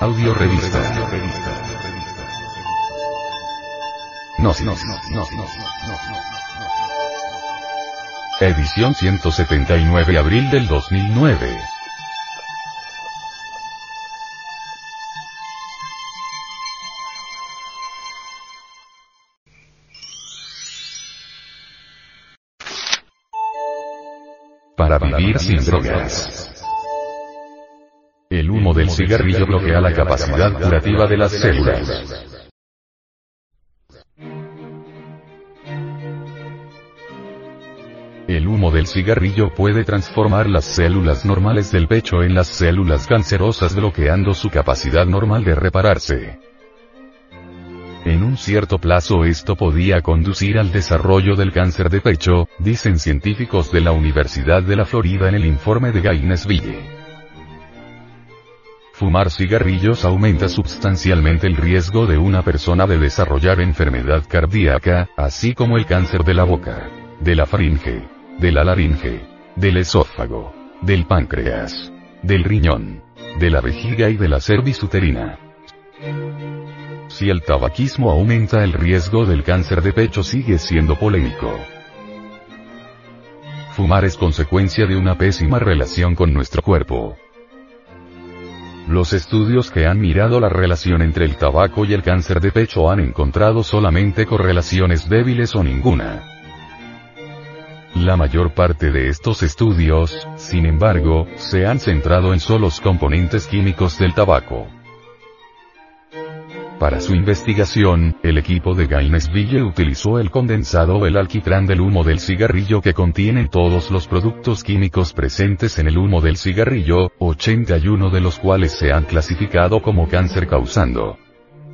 Audio revista. No, no, no, Edición 179 abril del 2009. Para vivir sin drogas. Humo del cigarrillo bloquea la capacidad curativa de las células. El humo del cigarrillo puede transformar las células normales del pecho en las células cancerosas bloqueando su capacidad normal de repararse. En un cierto plazo esto podía conducir al desarrollo del cáncer de pecho, dicen científicos de la Universidad de la Florida en el informe de Gainesville. Fumar cigarrillos aumenta sustancialmente el riesgo de una persona de desarrollar enfermedad cardíaca, así como el cáncer de la boca, de la faringe, de la laringe, del esófago, del páncreas, del riñón, de la vejiga y de la cerviz uterina. Si el tabaquismo aumenta el riesgo del cáncer de pecho sigue siendo polémico. Fumar es consecuencia de una pésima relación con nuestro cuerpo. Los estudios que han mirado la relación entre el tabaco y el cáncer de pecho han encontrado solamente correlaciones débiles o ninguna. La mayor parte de estos estudios, sin embargo, se han centrado en solos componentes químicos del tabaco. Para su investigación, el equipo de Gainesville utilizó el condensado o el alquitrán del humo del cigarrillo que contiene todos los productos químicos presentes en el humo del cigarrillo, 81 de los cuales se han clasificado como cáncer causando.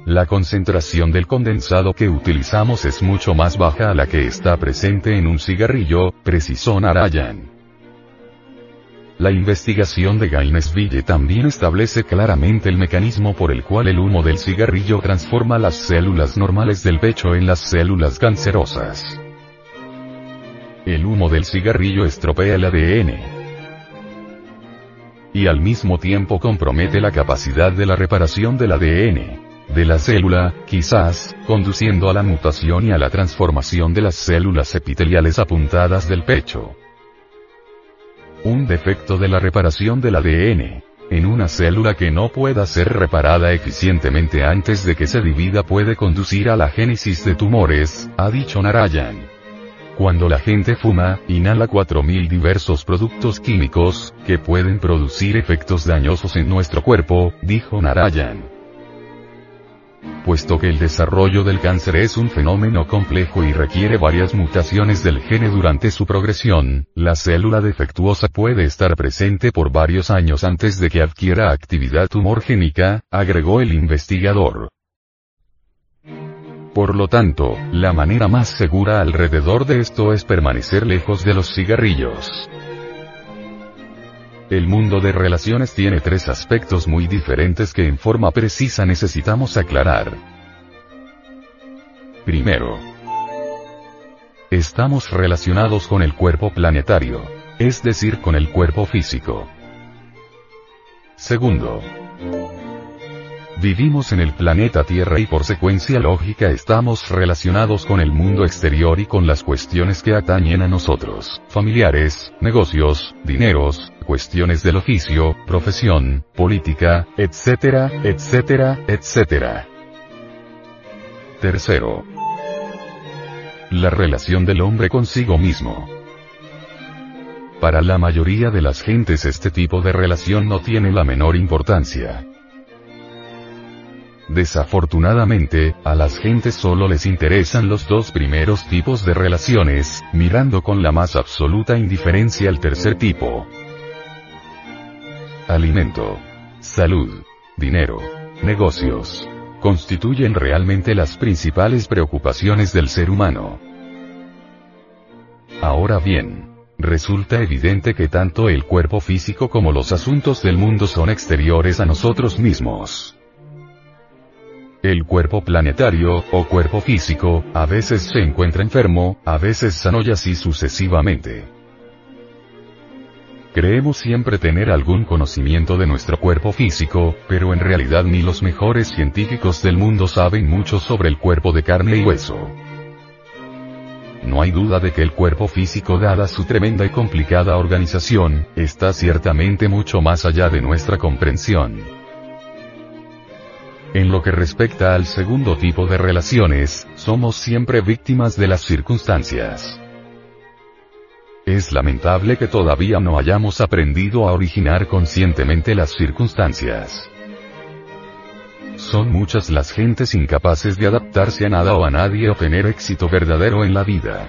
La concentración del condensado que utilizamos es mucho más baja a la que está presente en un cigarrillo, precisó Narayan. La investigación de Gainesville también establece claramente el mecanismo por el cual el humo del cigarrillo transforma las células normales del pecho en las células cancerosas. El humo del cigarrillo estropea el ADN. Y al mismo tiempo compromete la capacidad de la reparación del ADN de la célula, quizás, conduciendo a la mutación y a la transformación de las células epiteliales apuntadas del pecho un defecto de la reparación del ADN. En una célula que no pueda ser reparada eficientemente antes de que se divida puede conducir a la génesis de tumores, ha dicho Narayan. Cuando la gente fuma, inhala 4.000 diversos productos químicos, que pueden producir efectos dañosos en nuestro cuerpo, dijo Narayan puesto que el desarrollo del cáncer es un fenómeno complejo y requiere varias mutaciones del gene durante su progresión, la célula defectuosa puede estar presente por varios años antes de que adquiera actividad tumorgénica, agregó el investigador. Por lo tanto, la manera más segura alrededor de esto es permanecer lejos de los cigarrillos. El mundo de relaciones tiene tres aspectos muy diferentes que en forma precisa necesitamos aclarar. Primero, estamos relacionados con el cuerpo planetario, es decir, con el cuerpo físico. Segundo, Vivimos en el planeta Tierra y por secuencia lógica estamos relacionados con el mundo exterior y con las cuestiones que atañen a nosotros, familiares, negocios, dineros, cuestiones del oficio, profesión, política, etcétera, etcétera, etcétera. Tercero. La relación del hombre consigo mismo. Para la mayoría de las gentes este tipo de relación no tiene la menor importancia. Desafortunadamente, a las gentes solo les interesan los dos primeros tipos de relaciones, mirando con la más absoluta indiferencia al tercer tipo. Alimento. Salud. Dinero. Negocios. Constituyen realmente las principales preocupaciones del ser humano. Ahora bien, resulta evidente que tanto el cuerpo físico como los asuntos del mundo son exteriores a nosotros mismos. El cuerpo planetario, o cuerpo físico, a veces se encuentra enfermo, a veces sano y así sucesivamente. Creemos siempre tener algún conocimiento de nuestro cuerpo físico, pero en realidad ni los mejores científicos del mundo saben mucho sobre el cuerpo de carne y hueso. No hay duda de que el cuerpo físico, dada su tremenda y complicada organización, está ciertamente mucho más allá de nuestra comprensión. En lo que respecta al segundo tipo de relaciones, somos siempre víctimas de las circunstancias. Es lamentable que todavía no hayamos aprendido a originar conscientemente las circunstancias. Son muchas las gentes incapaces de adaptarse a nada o a nadie o tener éxito verdadero en la vida.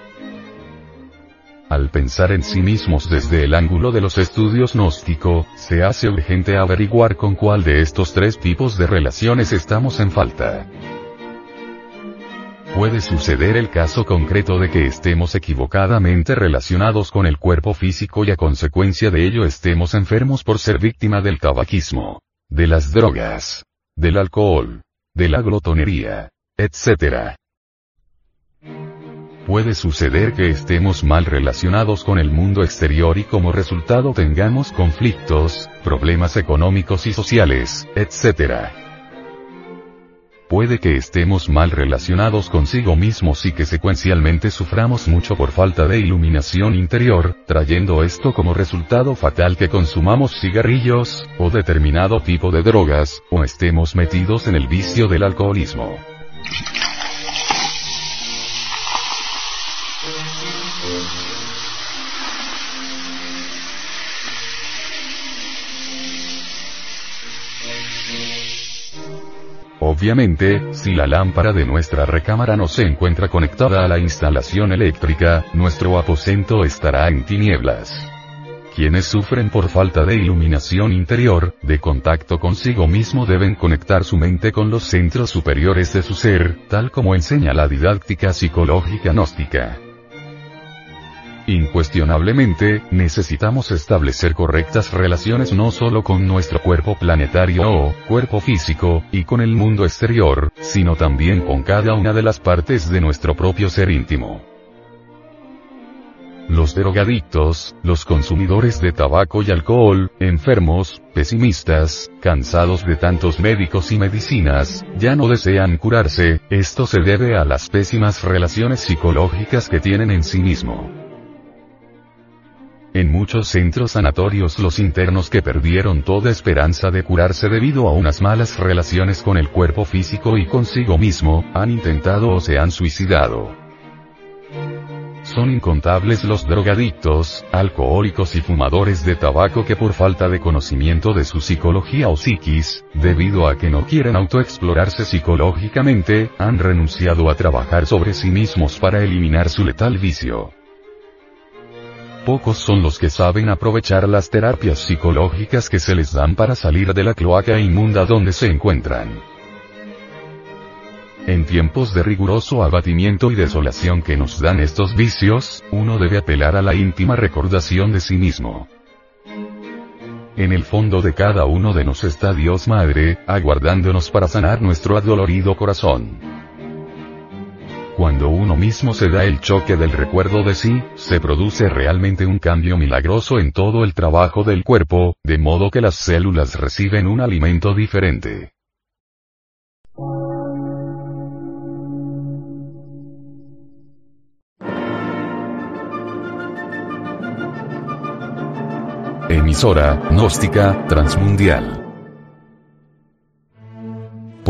Al pensar en sí mismos desde el ángulo de los estudios gnóstico, se hace urgente averiguar con cuál de estos tres tipos de relaciones estamos en falta. Puede suceder el caso concreto de que estemos equivocadamente relacionados con el cuerpo físico y a consecuencia de ello estemos enfermos por ser víctima del tabaquismo, de las drogas, del alcohol, de la glotonería, etc. Puede suceder que estemos mal relacionados con el mundo exterior y como resultado tengamos conflictos, problemas económicos y sociales, etc. Puede que estemos mal relacionados consigo mismos y que secuencialmente suframos mucho por falta de iluminación interior, trayendo esto como resultado fatal que consumamos cigarrillos, o determinado tipo de drogas, o estemos metidos en el vicio del alcoholismo. Obviamente, si la lámpara de nuestra recámara no se encuentra conectada a la instalación eléctrica, nuestro aposento estará en tinieblas. Quienes sufren por falta de iluminación interior, de contacto consigo mismo deben conectar su mente con los centros superiores de su ser, tal como enseña la didáctica psicológica gnóstica. Incuestionablemente, necesitamos establecer correctas relaciones no solo con nuestro cuerpo planetario o cuerpo físico, y con el mundo exterior, sino también con cada una de las partes de nuestro propio ser íntimo. Los drogadictos, los consumidores de tabaco y alcohol, enfermos, pesimistas, cansados de tantos médicos y medicinas, ya no desean curarse, esto se debe a las pésimas relaciones psicológicas que tienen en sí mismo. En muchos centros sanatorios los internos que perdieron toda esperanza de curarse debido a unas malas relaciones con el cuerpo físico y consigo mismo, han intentado o se han suicidado. Son incontables los drogadictos, alcohólicos y fumadores de tabaco que por falta de conocimiento de su psicología o psiquis, debido a que no quieren autoexplorarse psicológicamente, han renunciado a trabajar sobre sí mismos para eliminar su letal vicio pocos son los que saben aprovechar las terapias psicológicas que se les dan para salir de la cloaca inmunda donde se encuentran. En tiempos de riguroso abatimiento y desolación que nos dan estos vicios, uno debe apelar a la íntima recordación de sí mismo. En el fondo de cada uno de nos está Dios Madre, aguardándonos para sanar nuestro adolorido corazón. Cuando uno mismo se da el choque del recuerdo de sí, se produce realmente un cambio milagroso en todo el trabajo del cuerpo, de modo que las células reciben un alimento diferente. Emisora, gnóstica, transmundial